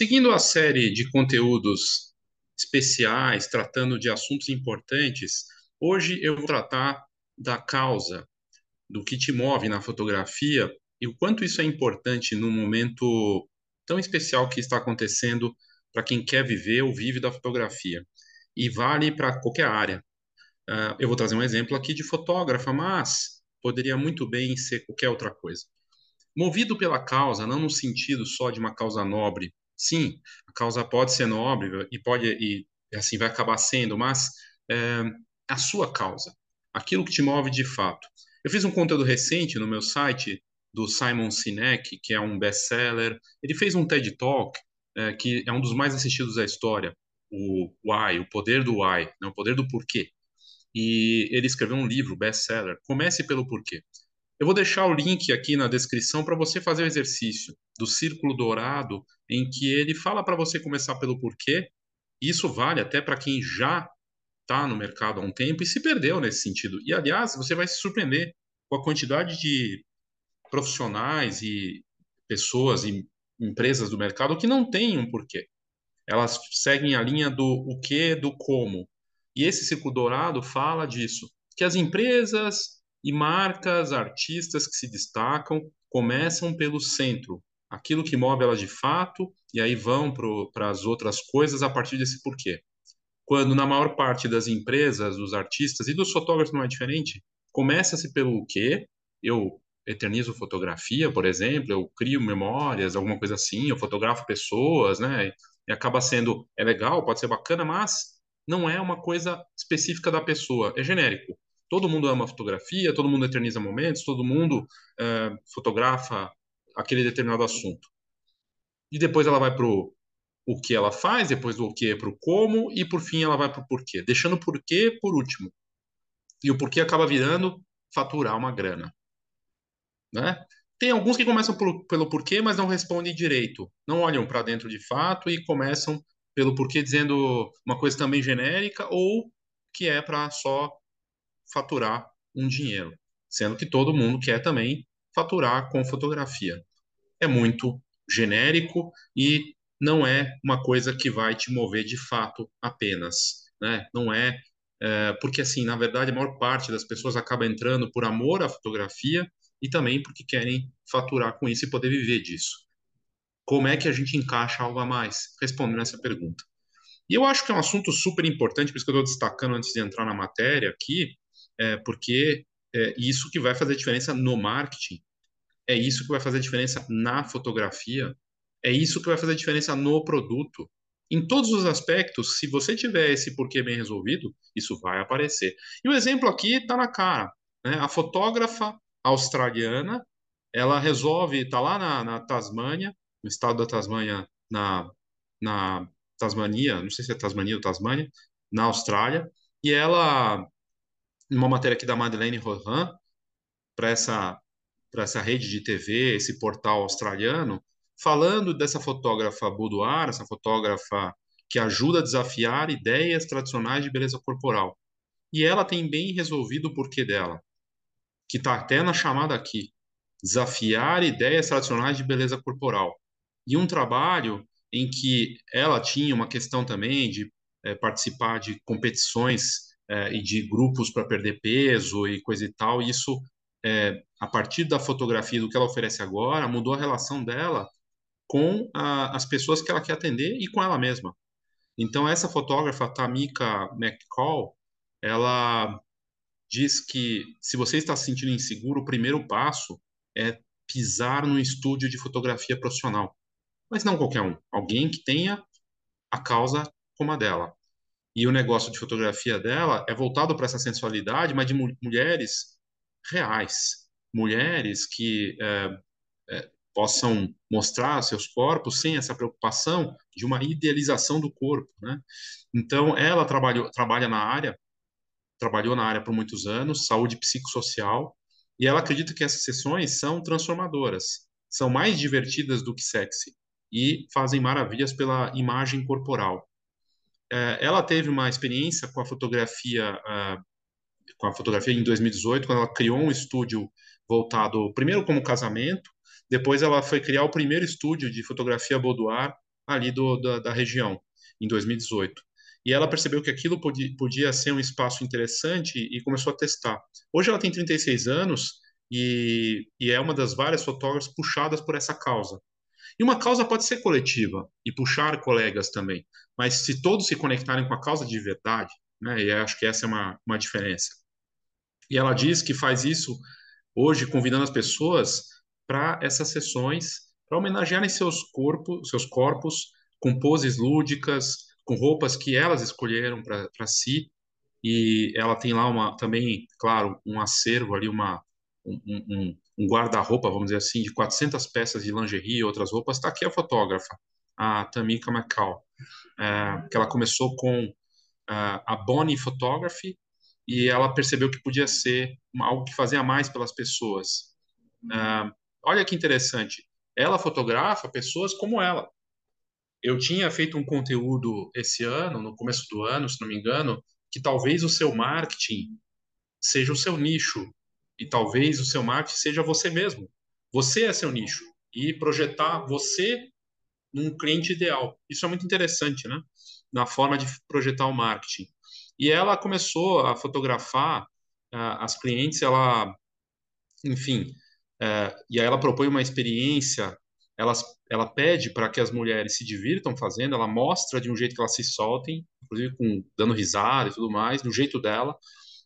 Seguindo a série de conteúdos especiais, tratando de assuntos importantes, hoje eu vou tratar da causa, do que te move na fotografia e o quanto isso é importante num momento tão especial que está acontecendo para quem quer viver ou vive da fotografia. E vale para qualquer área. Uh, eu vou trazer um exemplo aqui de fotógrafa, mas poderia muito bem ser qualquer outra coisa. Movido pela causa, não no sentido só de uma causa nobre. Sim, a causa pode ser nobre e pode e assim vai acabar sendo, mas é, a sua causa, aquilo que te move de fato. Eu fiz um conteúdo recente no meu site do Simon Sinek, que é um best-seller. Ele fez um TED Talk é, que é um dos mais assistidos da história, o Why, o poder do Why, né, o poder do porquê. E ele escreveu um livro, best-seller. Comece pelo porquê. Eu vou deixar o link aqui na descrição para você fazer o exercício do círculo dourado, em que ele fala para você começar pelo porquê. Isso vale até para quem já está no mercado há um tempo e se perdeu nesse sentido. E, aliás, você vai se surpreender com a quantidade de profissionais e pessoas e empresas do mercado que não têm um porquê. Elas seguem a linha do o que, do como. E esse círculo dourado fala disso, que as empresas e marcas, artistas que se destacam começam pelo centro, aquilo que move elas de fato, e aí vão para as outras coisas a partir desse porquê. Quando na maior parte das empresas, dos artistas e dos fotógrafos não é diferente, começa-se pelo quê? Eu eternizo fotografia, por exemplo, eu crio memórias, alguma coisa assim, eu fotografo pessoas, né? E acaba sendo, é legal, pode ser bacana, mas não é uma coisa específica da pessoa, é genérico. Todo mundo ama fotografia, todo mundo eterniza momentos, todo mundo é, fotografa aquele determinado assunto. E depois ela vai para o que ela faz, depois do que para o como, e por fim ela vai para o porquê, deixando o porquê por último. E o porquê acaba virando faturar uma grana. Né? Tem alguns que começam por, pelo porquê, mas não respondem direito. Não olham para dentro de fato e começam pelo porquê dizendo uma coisa também genérica ou que é para só faturar um dinheiro, sendo que todo mundo quer também faturar com fotografia. É muito genérico e não é uma coisa que vai te mover de fato apenas, né? Não é, é porque assim, na verdade, a maior parte das pessoas acaba entrando por amor à fotografia e também porque querem faturar com isso e poder viver disso. Como é que a gente encaixa algo a mais? Respondendo essa pergunta. E eu acho que é um assunto super importante, por isso que eu estou destacando antes de entrar na matéria aqui, é, porque é isso que vai fazer diferença no marketing, é isso que vai fazer diferença na fotografia, é isso que vai fazer diferença no produto. Em todos os aspectos, se você tiver esse porquê bem resolvido, isso vai aparecer. E o exemplo aqui está na cara. Né? A fotógrafa australiana, ela resolve, está lá na, na Tasmânia, no estado da Tasmânia, na, na Tasmania, não sei se é Tasmania ou Tasmânia, na Austrália, e ela uma matéria aqui da Madeleine Rohan, para essa, essa rede de TV, esse portal australiano, falando dessa fotógrafa boudoir, essa fotógrafa que ajuda a desafiar ideias tradicionais de beleza corporal. E ela tem bem resolvido o porquê dela, que está até na chamada aqui, desafiar ideias tradicionais de beleza corporal. E um trabalho em que ela tinha uma questão também de é, participar de competições é, e de grupos para perder peso e coisa e tal. E isso, é, a partir da fotografia do que ela oferece agora, mudou a relação dela com a, as pessoas que ela quer atender e com ela mesma. Então, essa fotógrafa, Tamika McCall, ela diz que se você está se sentindo inseguro, o primeiro passo é pisar no estúdio de fotografia profissional. Mas não qualquer um, alguém que tenha a causa como a dela e o negócio de fotografia dela é voltado para essa sensualidade, mas de mu mulheres reais, mulheres que é, é, possam mostrar seus corpos sem essa preocupação de uma idealização do corpo, né? Então, ela trabalhou, trabalha na área, trabalhou na área por muitos anos, saúde psicossocial, e ela acredita que essas sessões são transformadoras, são mais divertidas do que sexy e fazem maravilhas pela imagem corporal. É, ela teve uma experiência com a fotografia, com a fotografia em 2018, quando ela criou um estúdio voltado primeiro como casamento, depois ela foi criar o primeiro estúdio de fotografia boudoir ali do, da, da região, em 2018. E ela percebeu que aquilo podia, podia ser um espaço interessante e começou a testar. Hoje ela tem 36 anos e, e é uma das várias fotógrafas puxadas por essa causa. E uma causa pode ser coletiva e puxar colegas também, mas se todos se conectarem com a causa de verdade, né, e acho que essa é uma, uma diferença. E ela diz que faz isso hoje convidando as pessoas para essas sessões, para homenagearem seus corpos, seus corpos com poses lúdicas, com roupas que elas escolheram para si. E ela tem lá uma também, claro, um acervo ali, uma um, um, um guarda-roupa, vamos dizer assim, de 400 peças de lingerie e outras roupas. Está aqui a fotógrafa, a Tamika McCall, é, que ela começou com uh, a Bonnie Photography e ela percebeu que podia ser algo que fazia mais pelas pessoas. Uh, olha que interessante, ela fotografa pessoas como ela. Eu tinha feito um conteúdo esse ano, no começo do ano, se não me engano, que talvez o seu marketing seja o seu nicho e talvez o seu marketing seja você mesmo. Você é seu nicho e projetar você num cliente ideal. Isso é muito interessante, né? Na forma de projetar o marketing. E ela começou a fotografar uh, as clientes, ela, enfim, uh, e aí ela propõe uma experiência, ela, ela pede para que as mulheres se divirtam fazendo, ela mostra de um jeito que elas se soltem, inclusive com, dando risada e tudo mais, do jeito dela,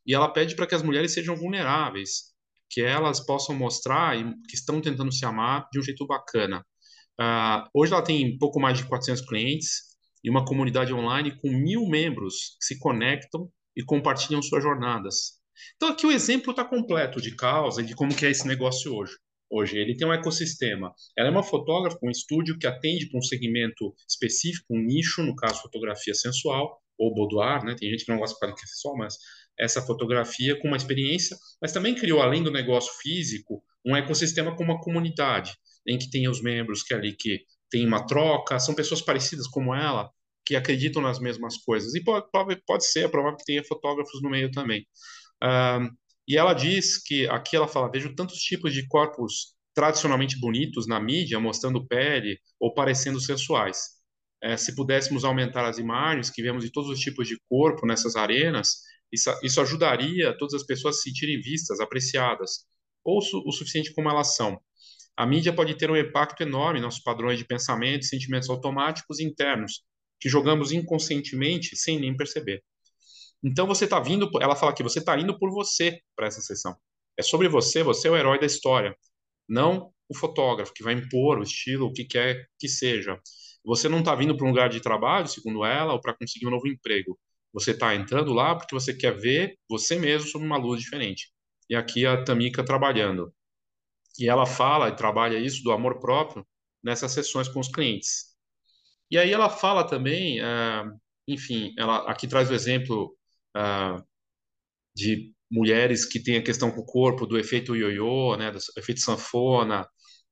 e ela pede para que as mulheres sejam vulneráveis, que elas possam mostrar que estão tentando se amar de um jeito bacana. Uh, hoje ela tem pouco mais de 400 clientes e uma comunidade online com mil membros que se conectam e compartilham suas jornadas. Então aqui o exemplo está completo de causa e de como que é esse negócio hoje. Hoje ele tem um ecossistema. Ela é uma fotógrafa, um estúdio que atende para um segmento específico, um nicho, no caso fotografia sensual ou boudoir, né? Tem gente que não gosta de fotografia sensual, mas essa fotografia com uma experiência, mas também criou, além do negócio físico, um ecossistema com uma comunidade, em que tem os membros que ali que tem uma troca, são pessoas parecidas como ela, que acreditam nas mesmas coisas. E pode, pode, pode ser, é provável que tenha fotógrafos no meio também. Uh, e ela diz que, aqui ela fala, vejo tantos tipos de corpos tradicionalmente bonitos na mídia, mostrando pele ou parecendo sensuais. É, se pudéssemos aumentar as imagens que vemos de todos os tipos de corpo nessas arenas, isso, isso ajudaria todas as pessoas a se sentirem vistas, apreciadas, ou su, o suficiente como elas são. A mídia pode ter um impacto enorme em nossos padrões de pensamento sentimentos automáticos internos, que jogamos inconscientemente sem nem perceber. Então você está vindo, ela fala que você está indo por você para essa sessão. É sobre você, você é o herói da história, não o fotógrafo que vai impor o estilo, o que quer que seja. Você não está vindo para um lugar de trabalho, segundo ela, ou para conseguir um novo emprego. Você está entrando lá porque você quer ver você mesmo sob uma luz diferente. E aqui a Tamika trabalhando. E ela fala e trabalha isso do amor próprio nessas sessões com os clientes. E aí ela fala também, uh, enfim, ela aqui traz o exemplo uh, de mulheres que têm a questão com o corpo, do efeito ioiô, né, do efeito sanfona,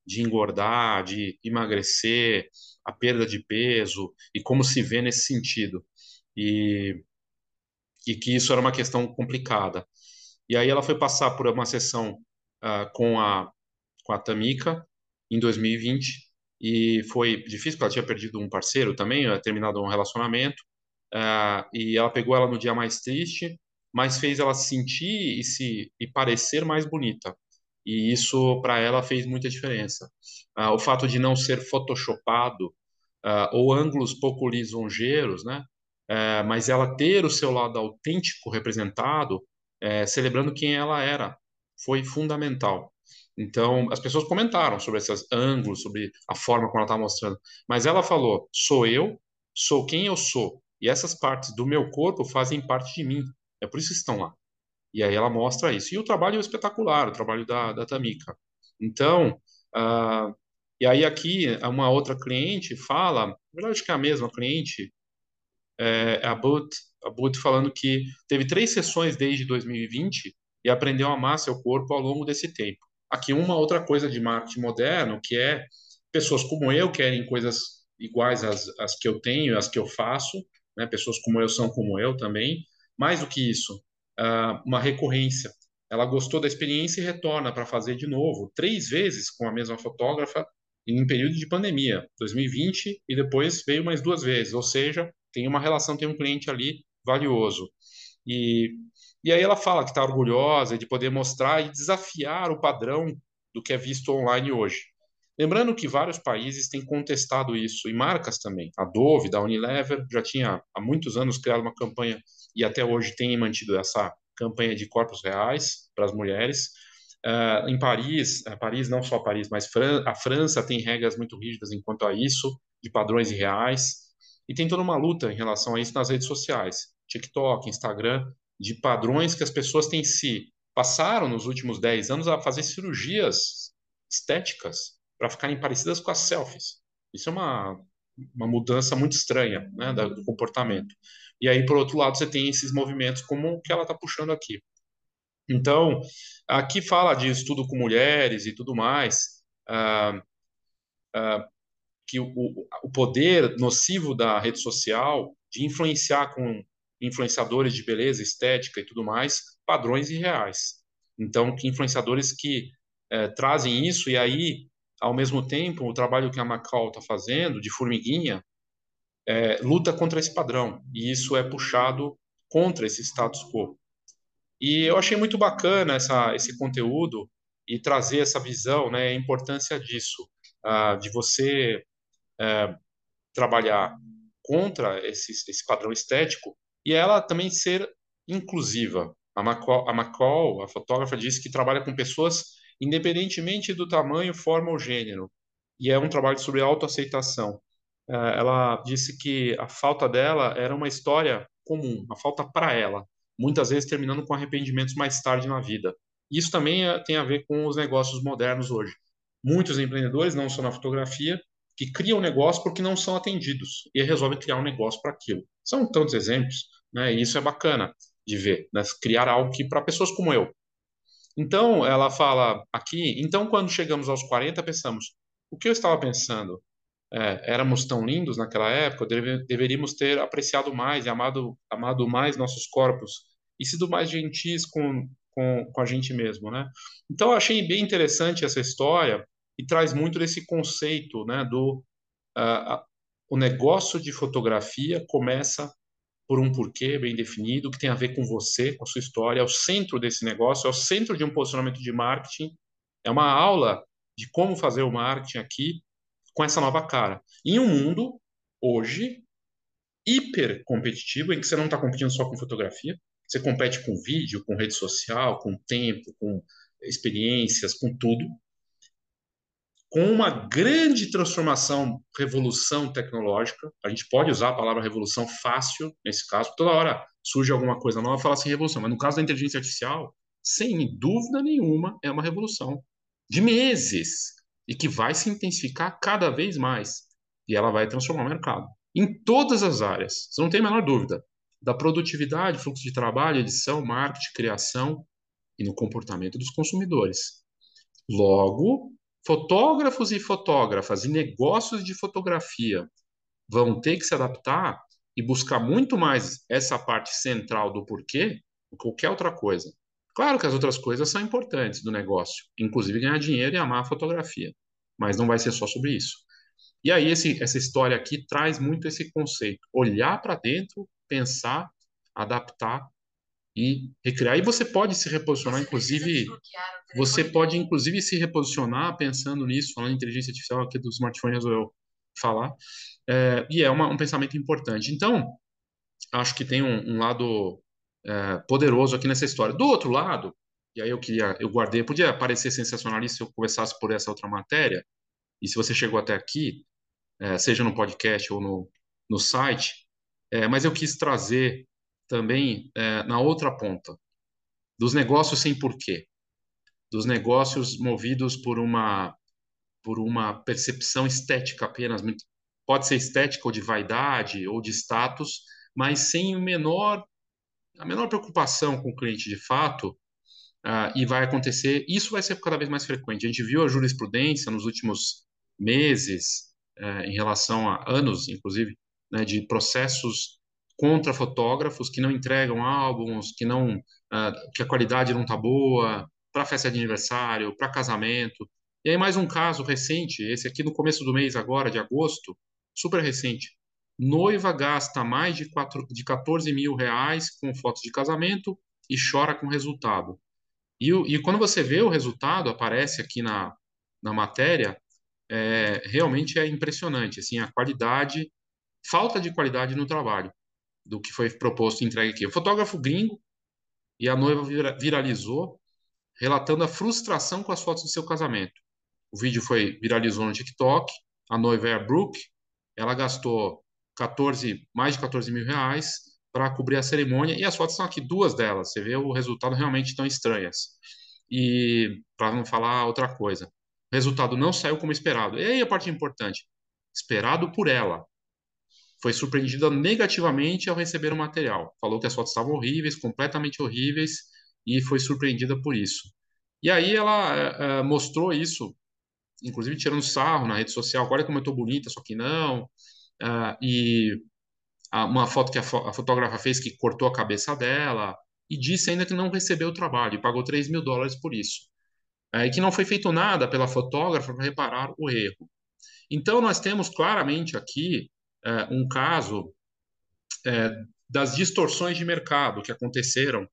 de engordar, de emagrecer, a perda de peso e como se vê nesse sentido. E e que isso era uma questão complicada. E aí ela foi passar por uma sessão uh, com a com a Tamika em 2020 e foi difícil porque ela tinha perdido um parceiro também, terminado um relacionamento uh, e ela pegou ela no dia mais triste, mas fez ela se sentir e se e parecer mais bonita. E isso para ela fez muita diferença. Uh, o fato de não ser photoshopado ou ângulos pouco lisonjeiros, né? É, mas ela ter o seu lado autêntico representado, é, celebrando quem ela era, foi fundamental. Então, as pessoas comentaram sobre esses ângulos, sobre a forma como ela estava mostrando, mas ela falou: sou eu, sou quem eu sou, e essas partes do meu corpo fazem parte de mim, é por isso que estão lá. E aí ela mostra isso. E o trabalho é espetacular, o trabalho da, da Tamika. Então, uh, e aí aqui uma outra cliente fala, na verdade acho que é a mesma cliente, é, a Boot, a Boot falando que teve três sessões desde 2020 e aprendeu a amar seu corpo ao longo desse tempo. Aqui uma outra coisa de marketing moderno, que é pessoas como eu querem coisas iguais às, às que eu tenho, às que eu faço, né? pessoas como eu são como eu também. Mais do que isso, uh, uma recorrência. Ela gostou da experiência e retorna para fazer de novo, três vezes com a mesma fotógrafa, em período de pandemia, 2020, e depois veio mais duas vezes, ou seja, tem uma relação, tem um cliente ali valioso. E, e aí ela fala que está orgulhosa de poder mostrar e desafiar o padrão do que é visto online hoje. Lembrando que vários países têm contestado isso, e marcas também. A Dove, da Unilever, já tinha há muitos anos criado uma campanha, e até hoje tem mantido essa campanha de corpos reais para as mulheres. Uh, em Paris, Paris não só Paris, mas Fran a França tem regras muito rígidas enquanto a isso, de padrões reais, e tem toda uma luta em relação a isso nas redes sociais, TikTok, Instagram, de padrões que as pessoas têm se passaram nos últimos 10 anos a fazer cirurgias estéticas para ficarem parecidas com as selfies. Isso é uma, uma mudança muito estranha né, do comportamento. E aí, por outro lado, você tem esses movimentos como o que ela está puxando aqui. Então, aqui fala de estudo com mulheres e tudo mais, ah, ah, que o, o poder nocivo da rede social de influenciar com influenciadores de beleza, estética e tudo mais, padrões irreais. Então, que influenciadores que é, trazem isso e aí, ao mesmo tempo, o trabalho que a Macau está fazendo de formiguinha é, luta contra esse padrão e isso é puxado contra esse status quo. E eu achei muito bacana essa, esse conteúdo e trazer essa visão, né, a importância disso, uh, de você uh, trabalhar contra esse, esse padrão estético e ela também ser inclusiva. A McCall, a, a fotógrafa, disse que trabalha com pessoas independentemente do tamanho, forma ou gênero, e é um trabalho sobre autoaceitação. Uh, ela disse que a falta dela era uma história comum, a falta para ela, muitas vezes terminando com arrependimentos mais tarde na vida. Isso também é, tem a ver com os negócios modernos hoje. Muitos empreendedores, não só na fotografia, que criam negócio porque não são atendidos e resolvem criar um negócio para aquilo. São tantos exemplos, né? E isso é bacana de ver, né? criar algo que para pessoas como eu. Então, ela fala aqui, então quando chegamos aos 40, pensamos, o que eu estava pensando? É, éramos tão lindos naquela época, deve, deveríamos ter apreciado mais e amado, amado mais nossos corpos e sido mais gentis com, com, com a gente mesmo, né? Então, eu achei bem interessante essa história e traz muito desse conceito, né, do uh, o negócio de fotografia começa por um porquê bem definido, que tem a ver com você, com a sua história, é o centro desse negócio, é o centro de um posicionamento de marketing, é uma aula de como fazer o marketing aqui com essa nova cara. Em um mundo, hoje, hiper competitivo, em que você não está competindo só com fotografia, você compete com vídeo, com rede social, com tempo, com experiências, com tudo com uma grande transformação, revolução tecnológica. A gente pode usar a palavra revolução fácil nesse caso, toda hora surge alguma coisa nova fala assim revolução, mas no caso da inteligência artificial, sem dúvida nenhuma, é uma revolução de meses e que vai se intensificar cada vez mais e ela vai transformar o mercado em todas as áreas. Você não tem a menor dúvida da produtividade, fluxo de trabalho, edição, marketing, criação e no comportamento dos consumidores. Logo, fotógrafos e fotógrafas e negócios de fotografia vão ter que se adaptar e buscar muito mais essa parte central do porquê do que qualquer outra coisa. Claro que as outras coisas são importantes do negócio, inclusive ganhar dinheiro e amar a fotografia, mas não vai ser só sobre isso. E aí esse, essa história aqui traz muito esse conceito, olhar para dentro, pensar, adaptar e recriar. E você pode se reposicionar, inclusive, você pode inclusive se reposicionar pensando nisso, falando em inteligência artificial aqui do smartphone, resolveu falar, é, e é uma, um pensamento importante. Então, acho que tem um, um lado é, poderoso aqui nessa história. Do outro lado, e aí eu queria, eu guardei, podia parecer sensacionalista se eu começasse por essa outra matéria, e se você chegou até aqui, é, seja no podcast ou no, no site, é, mas eu quis trazer também é, na outra ponta, dos negócios sem porquê, dos negócios movidos por uma por uma percepção estética apenas, pode ser estética ou de vaidade ou de status, mas sem o menor a menor preocupação com o cliente de fato, uh, e vai acontecer, isso vai ser cada vez mais frequente. A gente viu a jurisprudência nos últimos meses, uh, em relação a anos, inclusive, né, de processos contra fotógrafos que não entregam álbuns, que não uh, que a qualidade não está boa, para festa de aniversário, para casamento. E aí, mais um caso recente, esse aqui no começo do mês, agora, de agosto, super recente. Noiva gasta mais de, 4, de 14 mil reais com fotos de casamento e chora com o resultado. E, e quando você vê o resultado, aparece aqui na, na matéria, é, realmente é impressionante, assim, a qualidade, falta de qualidade no trabalho do que foi proposto e entregue aqui. O fotógrafo gringo e a noiva viralizou, relatando a frustração com as fotos do seu casamento. O vídeo foi viralizou no TikTok. A noiva é a Brooke. Ela gastou 14, mais de 14 mil reais para cobrir a cerimônia. E as fotos são aqui, duas delas. Você vê o resultado realmente estão estranhas. E para não falar outra coisa, o resultado não saiu como esperado. E aí a parte importante: esperado por ela foi surpreendida negativamente ao receber o material. Falou que as fotos estavam horríveis, completamente horríveis, e foi surpreendida por isso. E aí ela uh, mostrou isso, inclusive tirando sarro na rede social. Olha como eu estou bonita, só que não. Uh, e uma foto que a, fo a, fotógrafa fez que cortou a cabeça dela e disse ainda que não recebeu o trabalho e pagou 3 mil dólares por isso. Uh, e que não foi feito nada pela fotógrafa para reparar o erro. Então, nós temos claramente aqui é, um caso é, das distorções de mercado que aconteceram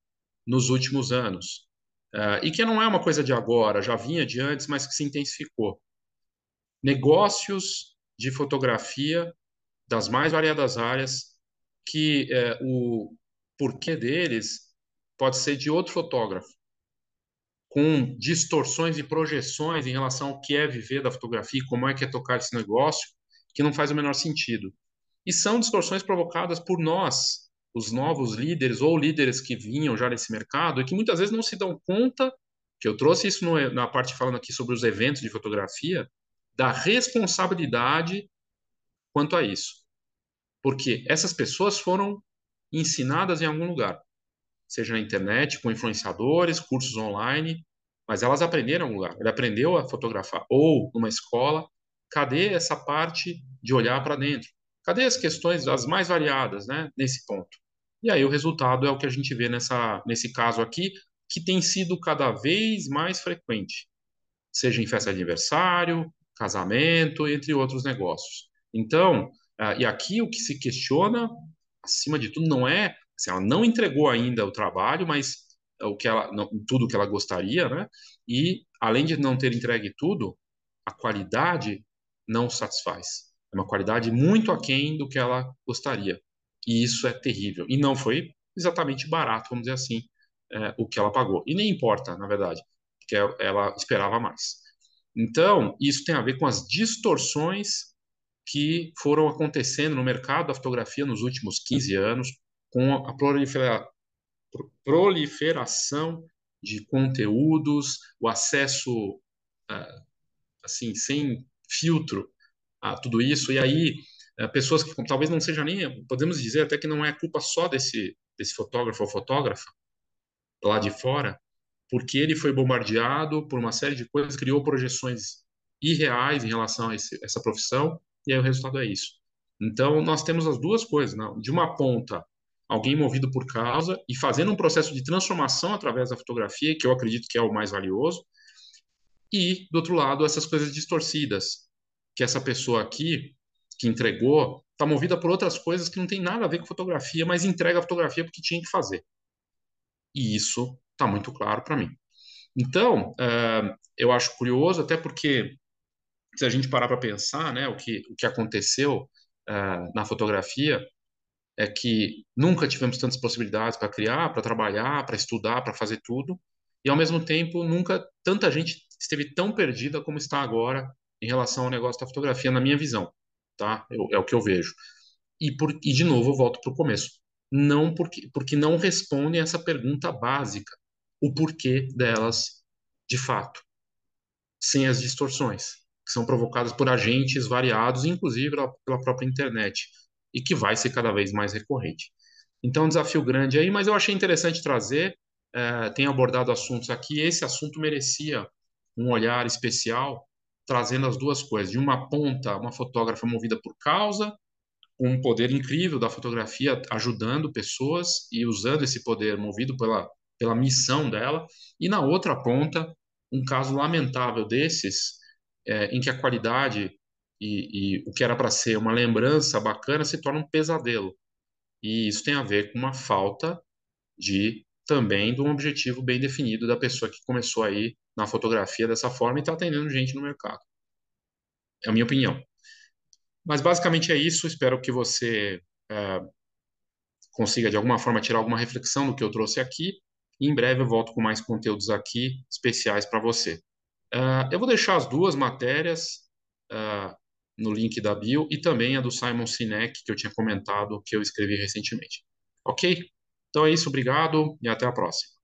nos últimos anos. É, e que não é uma coisa de agora, já vinha de antes, mas que se intensificou. Negócios de fotografia das mais variadas áreas, que o porquê deles pode ser de outro fotógrafo, com distorções e projeções em relação ao que é viver da fotografia, como é que é tocar esse negócio, que não faz o menor sentido. E são distorções provocadas por nós, os novos líderes ou líderes que vinham já nesse mercado e que muitas vezes não se dão conta, que eu trouxe isso no, na parte falando aqui sobre os eventos de fotografia, da responsabilidade quanto a isso. Porque essas pessoas foram ensinadas em algum lugar, seja na internet, com influenciadores, cursos online, mas elas aprenderam em algum lugar. Ele aprendeu a fotografar ou numa escola, cadê essa parte de olhar para dentro? Cadê as questões as mais variadas, né, nesse ponto? E aí o resultado é o que a gente vê nessa, nesse caso aqui, que tem sido cada vez mais frequente, seja em festa de aniversário, casamento, entre outros negócios. Então, uh, e aqui o que se questiona, acima de tudo, não é, assim, ela não entregou ainda o trabalho, mas o que ela, não, tudo que ela gostaria, né? E além de não ter entregue tudo, a qualidade não satisfaz. É uma qualidade muito aquém do que ela gostaria. E isso é terrível. E não foi exatamente barato, vamos dizer assim, é, o que ela pagou. E nem importa, na verdade, porque ela esperava mais. Então, isso tem a ver com as distorções que foram acontecendo no mercado da fotografia nos últimos 15 anos, com a prolifera... proliferação de conteúdos, o acesso é, assim sem filtro a tudo isso. E aí, é, pessoas que talvez não seja nem, podemos dizer até que não é culpa só desse, desse fotógrafo ou fotógrafa lá de fora, porque ele foi bombardeado por uma série de coisas, criou projeções irreais em relação a esse, essa profissão, e aí o resultado é isso. Então, nós temos as duas coisas. Né? De uma ponta, alguém movido por causa e fazendo um processo de transformação através da fotografia, que eu acredito que é o mais valioso, e, do outro lado, essas coisas distorcidas, que essa pessoa aqui, que entregou, está movida por outras coisas que não tem nada a ver com fotografia, mas entrega a fotografia porque tinha que fazer. E isso está muito claro para mim. Então, uh, eu acho curioso, até porque se a gente parar para pensar, né, o que, o que aconteceu uh, na fotografia é que nunca tivemos tantas possibilidades para criar, para trabalhar, para estudar, para fazer tudo, e ao mesmo tempo nunca tanta gente esteve tão perdida como está agora em relação ao negócio da fotografia, na minha visão, tá? Eu, é o que eu vejo. E, por, e de novo, eu volto para o começo. Não porque, porque não respondem essa pergunta básica, o porquê delas, de fato, sem as distorções, que são provocadas por agentes variados, inclusive pela, pela própria internet, e que vai ser cada vez mais recorrente. Então, um desafio grande aí, mas eu achei interessante trazer, é, tenho abordado assuntos aqui, esse assunto merecia um olhar especial, trazendo as duas coisas. De uma ponta, uma fotógrafa movida por causa, com um poder incrível da fotografia, ajudando pessoas e usando esse poder movido pela, pela missão dela. E na outra ponta, um caso lamentável desses, é, em que a qualidade e, e o que era para ser uma lembrança bacana se torna um pesadelo. E isso tem a ver com uma falta de também de um objetivo bem definido da pessoa que começou aí na fotografia dessa forma e está atendendo gente no mercado. É a minha opinião. Mas basicamente é isso. Espero que você é, consiga de alguma forma tirar alguma reflexão do que eu trouxe aqui. E em breve eu volto com mais conteúdos aqui especiais para você. Uh, eu vou deixar as duas matérias uh, no link da bio e também a do Simon Sinek, que eu tinha comentado, que eu escrevi recentemente. Ok? Então é isso, obrigado e até a próxima.